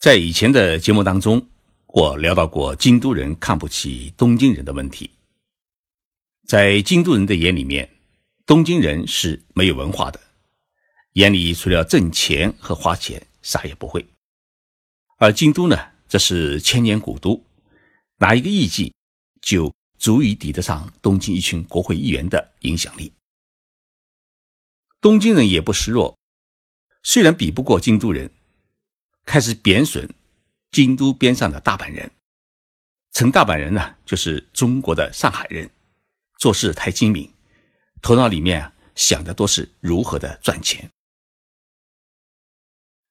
在以前的节目当中，我聊到过京都人看不起东京人的问题。在京都人的眼里面，东京人是没有文化的，眼里除了挣钱和花钱，啥也不会。而京都呢，这是千年古都，拿一个艺伎就足以抵得上东京一群国会议员的影响力。东京人也不示弱，虽然比不过京都人。开始贬损京都边上的大阪人，称大阪人呢就是中国的上海人，做事太精明，头脑里面想的都是如何的赚钱。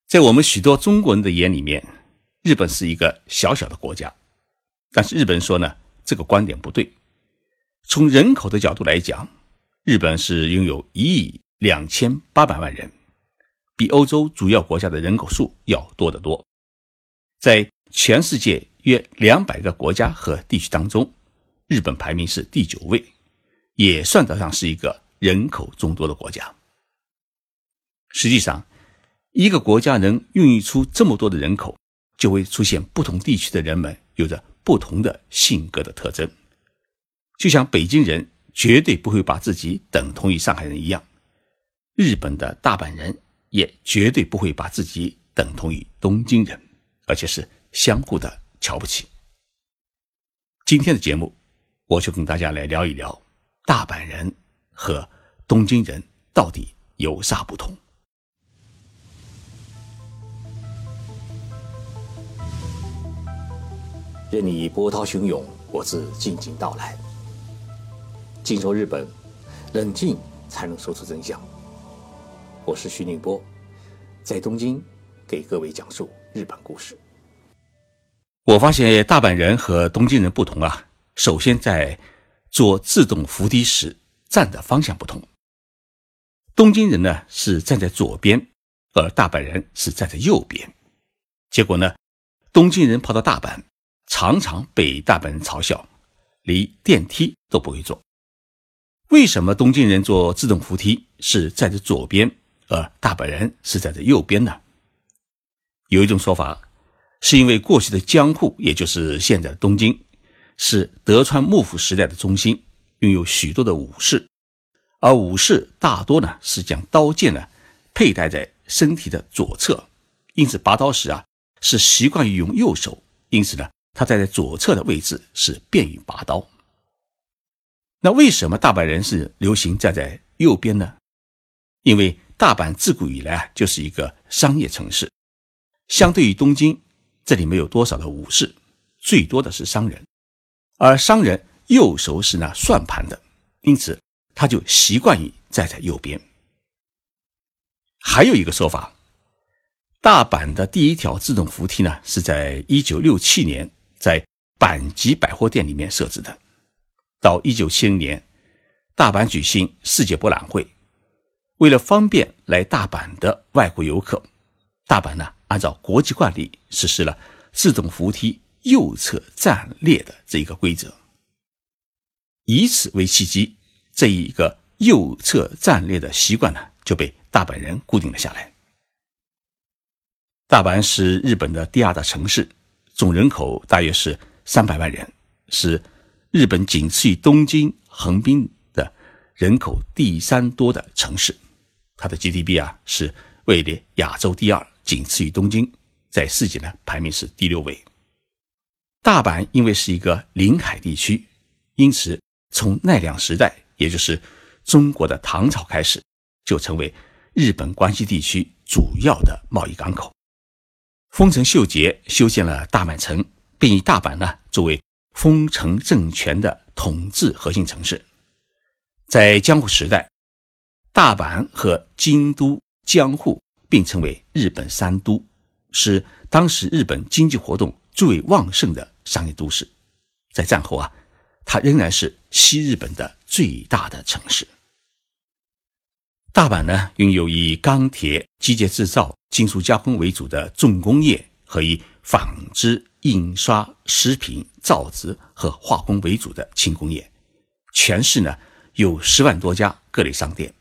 在我们许多中国人的眼里面，日本是一个小小的国家，但是日本说呢，这个观点不对。从人口的角度来讲，日本是拥有一亿两千八百万人。比欧洲主要国家的人口数要多得多，在全世界约两百个国家和地区当中，日本排名是第九位，也算得上是一个人口众多的国家。实际上，一个国家能孕育出这么多的人口，就会出现不同地区的人们有着不同的性格的特征。就像北京人绝对不会把自己等同于上海人一样，日本的大阪人。也绝对不会把自己等同于东京人，而且是相互的瞧不起。今天的节目，我就跟大家来聊一聊大阪人和东京人到底有啥不同。任你波涛汹涌，我自静静到来。静说日本，冷静才能说出真相。我是徐宁波，在东京给各位讲述日本故事。我发现大阪人和东京人不同啊，首先在坐自动扶梯时站的方向不同。东京人呢是站在左边，而大阪人是站在右边。结果呢，东京人跑到大阪，常常被大阪人嘲笑，连电梯都不会坐。为什么东京人坐自动扶梯是站在左边？而大阪人是在这右边呢。有一种说法，是因为过去的江户，也就是现在的东京，是德川幕府时代的中心，拥有许多的武士，而武士大多呢是将刀剑呢佩戴在身体的左侧，因此拔刀时啊是习惯于用右手，因此呢他站在左侧的位置是便于拔刀。那为什么大阪人是流行站在右边呢？因为大阪自古以来啊，就是一个商业城市。相对于东京，这里没有多少的武士，最多的是商人。而商人右手是那算盘的，因此他就习惯于站在右边。还有一个说法，大阪的第一条自动扶梯呢，是在一九六七年在阪急百货店里面设置的。到一九七零年，大阪举行世界博览会。为了方便来大阪的外国游客，大阪呢按照国际惯例实施了自动扶梯右侧站列的这一个规则，以此为契机，这一个右侧站列的习惯呢就被大阪人固定了下来。大阪是日本的第二大城市，总人口大约是三百万人，是日本仅次于东京、横滨的人口第三多的城市。它的 GDP 啊是位列亚洲第二，仅次于东京，在世界呢排名是第六位。大阪因为是一个临海地区，因此从奈良时代，也就是中国的唐朝开始，就成为日本关西地区主要的贸易港口。丰臣秀吉修建了大阪城，并以大阪呢作为丰臣政权的统治核心城市。在江户时代。大阪和京都、江户并称为日本三都，是当时日本经济活动最为旺盛的商业都市。在战后啊，它仍然是西日本的最大的城市。大阪呢，拥有以钢铁、机械制造、金属加工为主的重工业和以纺织、印刷、食品、造纸和化工为主的轻工业。全市呢，有十万多家各类商店。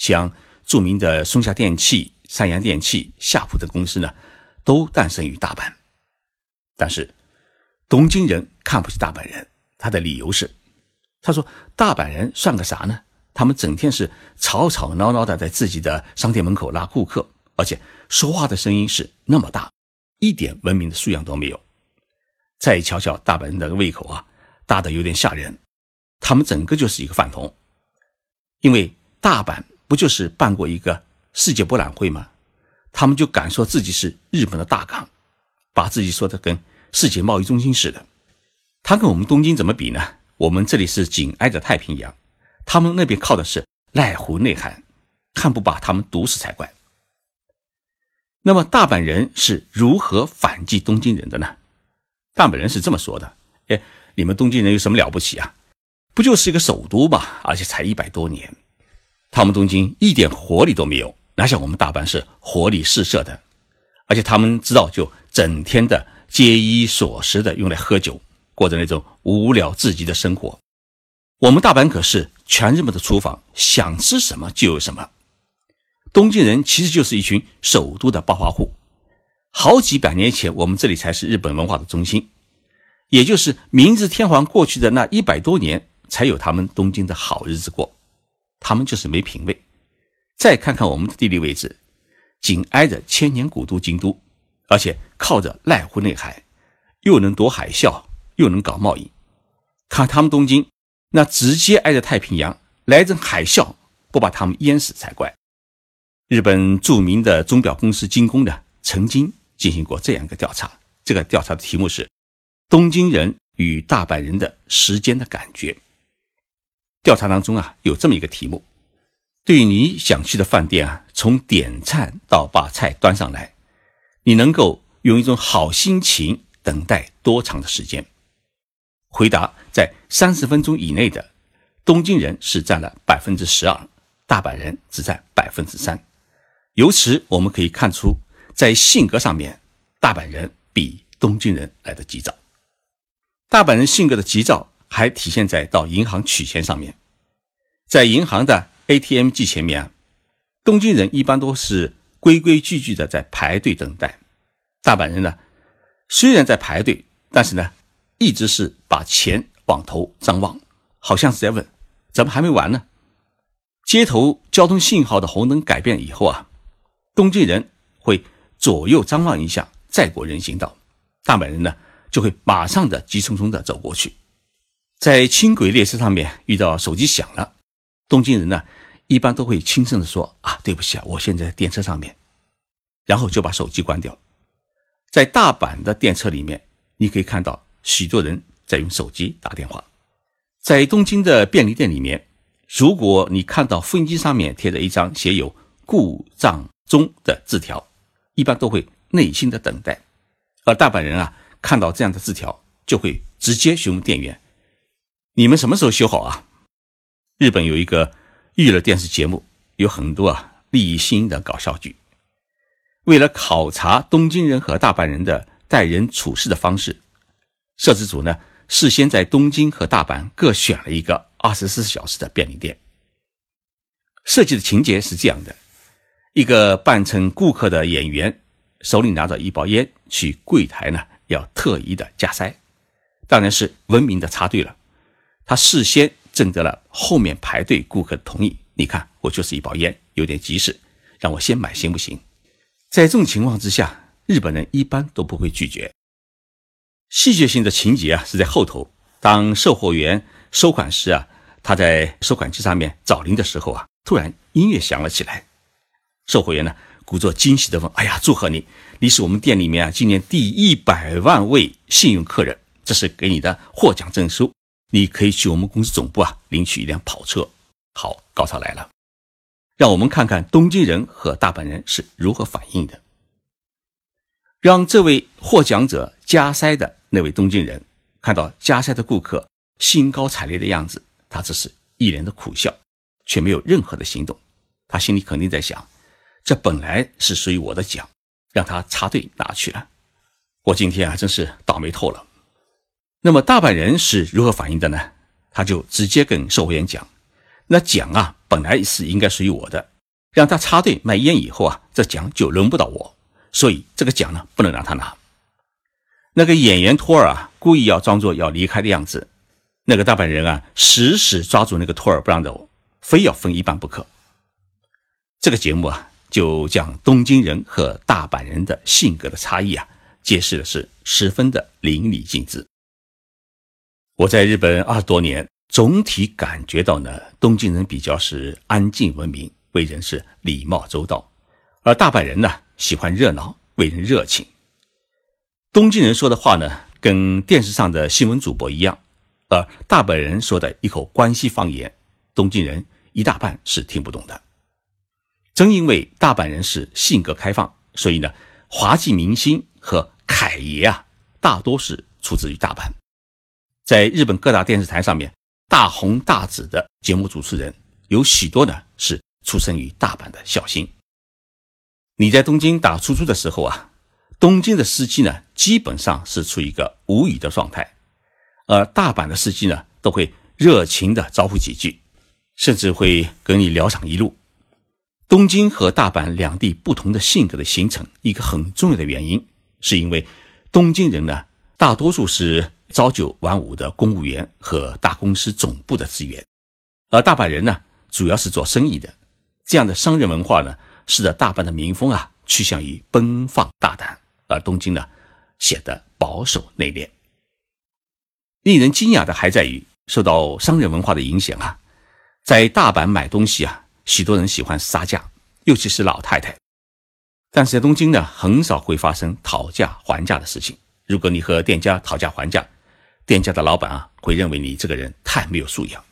像著名的松下电器、三洋电器、夏普等公司呢，都诞生于大阪。但是东京人看不起大阪人，他的理由是，他说大阪人算个啥呢？他们整天是吵吵闹闹的，在自己的商店门口拉顾客，而且说话的声音是那么大，一点文明的素养都没有。再瞧瞧大阪人的胃口啊，大的有点吓人。他们整个就是一个饭桶，因为大阪不就是办过一个世界博览会吗？他们就敢说自己是日本的大港，把自己说的跟世界贸易中心似的。他跟我们东京怎么比呢？我们这里是紧挨着太平洋。他们那边靠的是濑户内海，看不把他们毒死才怪。那么大阪人是如何反击东京人的呢？大阪人是这么说的：“哎，你们东京人有什么了不起啊？不就是一个首都嘛，而且才一百多年，他们东京一点活力都没有，哪像我们大阪是活力四射的。而且他们知道，就整天的节衣缩食的用来喝酒，过着那种无聊至极的生活。我们大阪可是。”全日本的厨房，想吃什么就有什么。东京人其实就是一群首都的暴发户。好几百年前，我们这里才是日本文化的中心，也就是明治天皇过去的那一百多年，才有他们东京的好日子过。他们就是没品位。再看看我们的地理位置，紧挨着千年古都京都，而且靠着濑户内海，又能躲海啸，又能搞贸易。看他们东京。那直接挨着太平洋，来阵海啸不把他们淹死才怪。日本著名的钟表公司精工呢，曾经进行过这样一个调查。这个调查的题目是“东京人与大阪人的时间的感觉”。调查当中啊，有这么一个题目：对你想去的饭店啊，从点菜到把菜端上来，你能够用一种好心情等待多长的时间？回答在三十分钟以内的东京人是占了百分之十二，大阪人只占百分之三。由此我们可以看出，在性格上面，大阪人比东京人来的急躁。大阪人性格的急躁还体现在到银行取钱上面，在银行的 ATM 机前面啊，东京人一般都是规规矩矩的在排队等待，大阪人呢，虽然在排队，但是呢。一直是把钱往头张望，好像是在问：怎么还没完呢？街头交通信号的红灯改变以后啊，东京人会左右张望一下，再过人行道；大阪人呢，就会马上的急匆匆的走过去。在轻轨列车上面遇到手机响了，东京人呢，一般都会轻声的说：啊，对不起啊，我现在电车上面，然后就把手机关掉。在大阪的电车里面，你可以看到。许多人在用手机打电话，在东京的便利店里面，如果你看到复印机上面贴着一张写有“故障中”的字条，一般都会耐心的等待。而大阪人啊，看到这样的字条，就会直接询问店员：“你们什么时候修好啊？”日本有一个娱乐电视节目，有很多啊利益新的搞笑剧。为了考察东京人和大阪人的待人处事的方式。摄制组呢，事先在东京和大阪各选了一个二十四小时的便利店。设计的情节是这样的：一个扮成顾客的演员，手里拿着一包烟，去柜台呢要特意的加塞，当然是文明的插队了。他事先征得了后面排队顾客的同意。你看，我就是一包烟，有点急事，让我先买行不行？在这种情况之下，日本人一般都不会拒绝。戏剧性的情节啊，是在后头。当售货员收款时啊，他在收款机上面找零的时候啊，突然音乐响了起来。售货员呢，故作惊喜地问：“哎呀，祝贺你！你是我们店里面啊今年第一百万位幸运客人，这是给你的获奖证书，你可以去我们公司总部啊领取一辆跑车。”好，高潮来了，让我们看看东京人和大阪人是如何反应的。让这位获奖者加塞的那位东京人看到加塞的顾客兴高采烈的样子，他只是一脸的苦笑，却没有任何的行动。他心里肯定在想：这本来是属于我的奖，让他插队拿去了。我今天啊，真是倒霉透了。那么大阪人是如何反应的呢？他就直接跟售货员讲：“那奖啊，本来是应该属于我的，让他插队卖烟以后啊，这奖就轮不到我。”所以这个奖呢不能让他拿。那个演员托尔啊，故意要装作要离开的样子，那个大阪人啊，死死抓住那个托尔不让走，非要分一半不可。这个节目啊，就将东京人和大阪人的性格的差异啊，揭示的是十分的淋漓尽致。我在日本二十多年，总体感觉到呢，东京人比较是安静文明，为人是礼貌周到，而大阪人呢，喜欢热闹，为人热情。东京人说的话呢，跟电视上的新闻主播一样，而大阪人说的一口关西方言，东京人一大半是听不懂的。正因为大阪人是性格开放，所以呢，滑稽明星和凯爷啊，大多是出自于大阪。在日本各大电视台上面大红大紫的节目主持人，有许多呢是出生于大阪的孝心。你在东京打出租的时候啊。东京的司机呢，基本上是处于一个无语的状态，而大阪的司机呢，都会热情的招呼几句，甚至会跟你聊上一路。东京和大阪两地不同的性格的形成，一个很重要的原因，是因为东京人呢，大多数是朝九晚五的公务员和大公司总部的职员，而大阪人呢，主要是做生意的，这样的商人文化呢，使得大阪的民风啊，趋向于奔放大胆。而东京呢，显得保守内敛。令人惊讶的还在于，受到商人文化的影响啊，在大阪买东西啊，许多人喜欢杀价，尤其是老太太。但是在东京呢，很少会发生讨价还价的事情。如果你和店家讨价还价，店家的老板啊，会认为你这个人太没有素养。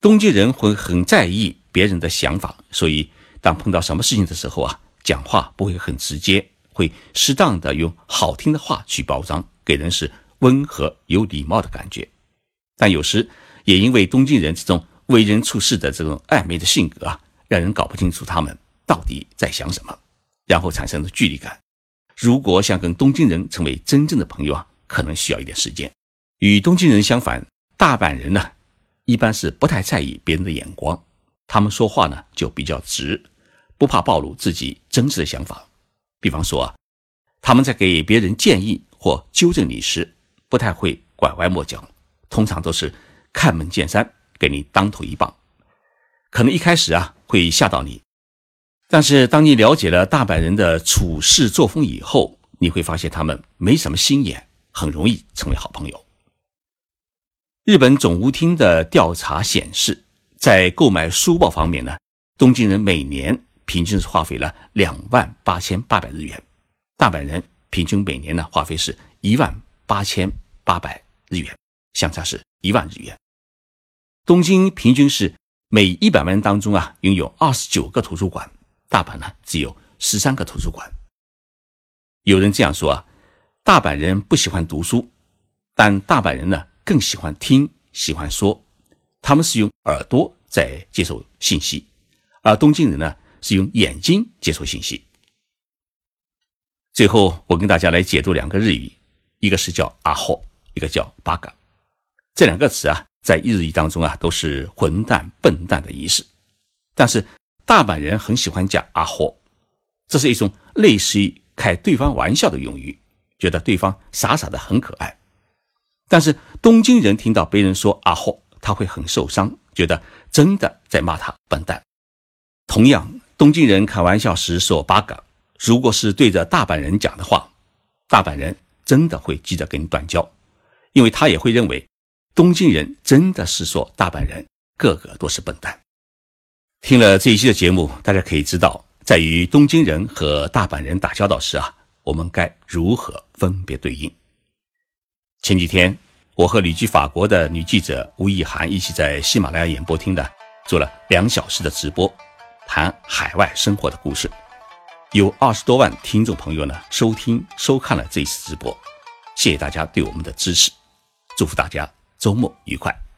东京人会很在意别人的想法，所以当碰到什么事情的时候啊，讲话不会很直接。会适当的用好听的话去包装，给人是温和有礼貌的感觉，但有时也因为东京人这种为人处事的这种暧昧的性格啊，让人搞不清楚他们到底在想什么，然后产生了距离感。如果想跟东京人成为真正的朋友啊，可能需要一点时间。与东京人相反，大阪人呢，一般是不太在意别人的眼光，他们说话呢就比较直，不怕暴露自己真实的想法。比方说啊，他们在给别人建议或纠正你时，不太会拐弯抹角，通常都是开门见山，给你当头一棒。可能一开始啊会吓到你，但是当你了解了大阪人的处事作风以后，你会发现他们没什么心眼，很容易成为好朋友。日本总务厅的调查显示，在购买书报方面呢，东京人每年。平均是花费了两万八千八百日元，大阪人平均每年呢花费是一万八千八百日元，相差是一万日元。东京平均是每一百万人当中啊拥有二十九个图书馆，大阪呢只有十三个图书馆。有人这样说啊，大阪人不喜欢读书，但大阪人呢更喜欢听，喜欢说，他们是用耳朵在接受信息，而东京人呢。是用眼睛接收信息。最后，我跟大家来解读两个日语，一个是叫阿霍，一个叫八嘎。这两个词啊，在日语当中啊，都是混蛋、笨蛋的意思。但是大阪人很喜欢讲阿霍，这是一种类似于开对方玩笑的用语，觉得对方傻傻的很可爱。但是东京人听到别人说阿霍，他会很受伤，觉得真的在骂他笨蛋。同样。东京人开玩笑时说“八嘎”，如果是对着大阪人讲的话，大阪人真的会急着跟你断交，因为他也会认为东京人真的是说大阪人个个都是笨蛋。听了这一期的节目，大家可以知道，在与东京人和大阪人打交道时啊，我们该如何分别对应。前几天，我和旅居法国的女记者吴亦涵一起在喜马拉雅演播厅呢做了两小时的直播。谈海外生活的故事，有二十多万听众朋友呢收听收看了这次直播，谢谢大家对我们的支持，祝福大家周末愉快。